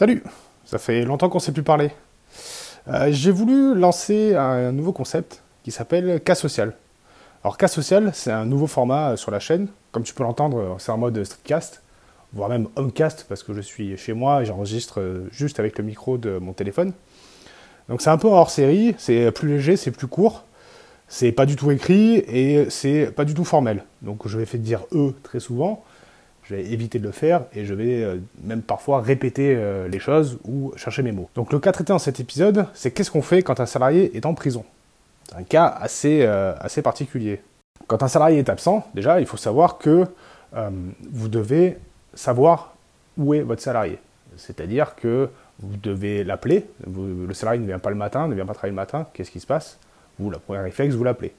Salut Ça fait longtemps qu'on ne s'est plus parler. Euh, j'ai voulu lancer un nouveau concept qui s'appelle Cas Social. Alors Cas Social, c'est un nouveau format sur la chaîne. Comme tu peux l'entendre, c'est en mode streetcast, voire même homecast, parce que je suis chez moi et j'enregistre juste avec le micro de mon téléphone. Donc c'est un peu hors série, c'est plus léger, c'est plus court, c'est pas du tout écrit et c'est pas du tout formel. Donc je vais faire dire eux très souvent, je vais éviter de le faire et je vais euh, même parfois répéter euh, les choses ou chercher mes mots. Donc le cas traité dans cet épisode, c'est qu'est-ce qu'on fait quand un salarié est en prison? C'est un cas assez, euh, assez particulier. Quand un salarié est absent, déjà, il faut savoir que vous devez savoir où est votre salarié. C'est-à-dire que vous devez l'appeler. Le salarié ne vient pas le matin, ne vient pas travailler le matin. Qu'est-ce qui se passe? Vous, la première réflexe, vous l'appelez.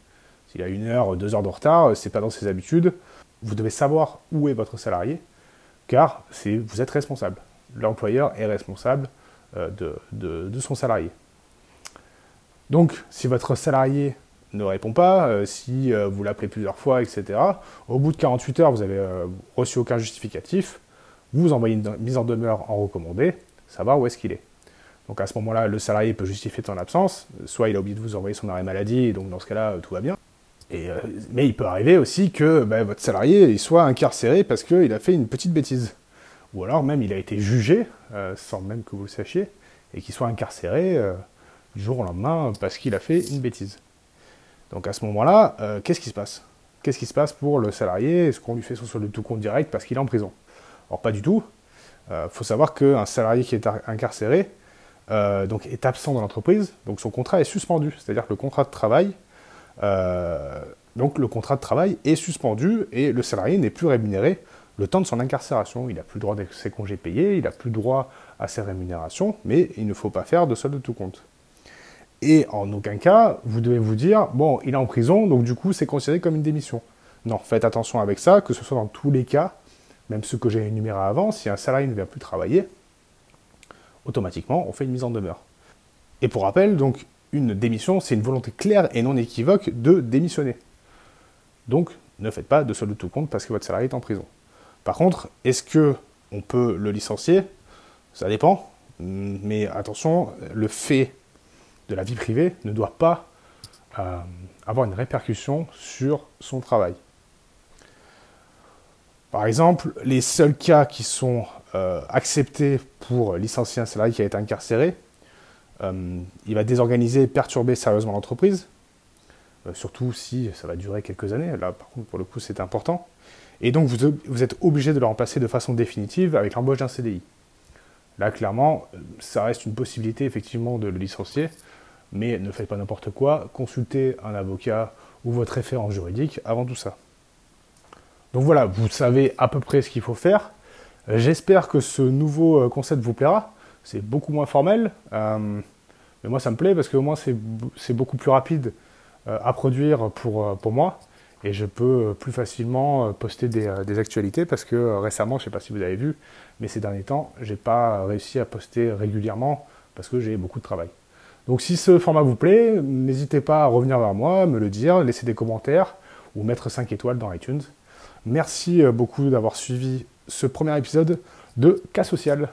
S'il a une heure, deux heures de retard, c'est pas dans ses habitudes. Vous devez savoir où est votre salarié, car vous êtes responsable. L'employeur est responsable euh, de, son salarié. Donc, si votre salarié ne répond pas, euh, si euh, vous l'appelez plusieurs fois, etc., au bout de 48 heures, vous avez reçu aucun justificatif, vous envoyez une mise en demeure en recommandé, savoir où est-ce qu'il est? Donc à ce moment-là, le salarié peut justifier son absence, soit il a oublié de vous envoyer son arrêt maladie, donc dans ce cas-là, tout va bien. Euh, mais il peut arriver aussi que bah, votre salarié soit incarcéré parce qu'il a fait une petite bêtise. Ou alors même il a été jugé, euh, sans même que vous le sachiez, et qu'il soit incarcéré euh, du jour au lendemain parce qu'il a fait une bêtise. Donc à ce moment-là, qu'est-ce qui se passe? Qu'est-ce qui se passe pour le salarié? Est-ce qu'on lui fait son solde de tout compte direct parce qu'il est en prison? Alors pas du tout. Il faut savoir qu'un salarié qui est incarcéré donc est absent dans l'entreprise, donc son contrat est suspendu. C'est-à-dire que le contrat de travail donc le contrat de travail est suspendu et le salarié n'est plus rémunéré le temps de son incarcération. Il n'a plus droit de ses congés payés, il n'a plus droit à ses rémunérations, mais il ne faut pas faire de solde de tout compte. Et en aucun cas, vous devez vous dire, bon, il est en prison, donc du coup, c'est considéré comme une démission. Non, faites attention avec ça, que ce soit dans tous les cas, même ceux que j'ai énumérés avant, si un salarié ne vient plus travailler, automatiquement, on fait une mise en demeure. Et pour rappel, donc, une démission, c'est une volonté claire et non équivoque de démissionner. Donc, ne faites pas de solde de tout compte parce que votre salarié est en prison. Par contre, est-ce que on peut le licencier? Ça dépend. Mais attention, le fait de la vie privée ne doit pas euh, avoir une répercussion sur son travail. Par exemple, les seuls cas qui sont euh, acceptés pour licencier un salarié qui a été incarcéré, euh, il va désorganiser perturber sérieusement l'entreprise, surtout si ça va durer quelques années. Là, par contre, pour le coup, c'est important. Et donc, vous, êtes obligé de le remplacer de façon définitive avec l'embauche d'un CDI. Là, clairement, ça reste une possibilité, effectivement, de le licencier, mais ne faites pas n'importe quoi. Consultez un avocat ou votre référent juridique avant tout ça. Donc voilà, vous savez à peu près ce qu'il faut faire. J'espère que ce nouveau euh, concept vous plaira. C'est beaucoup moins formel. Mais moi, ça me plaît parce que moins, c'est beaucoup plus rapide euh, à produire pour, euh, pour moi. Et je peux euh, plus facilement poster des, actualités parce que récemment, je ne sais pas si vous avez vu, mais ces derniers temps, je n'ai pas réussi à poster régulièrement parce que j'ai beaucoup de travail. Donc si ce format vous plaît, n'hésitez pas à revenir vers moi, me le dire, laisser des commentaires ou mettre 5 étoiles dans iTunes. Merci beaucoup d'avoir suivi ce premier épisode de Cas Social.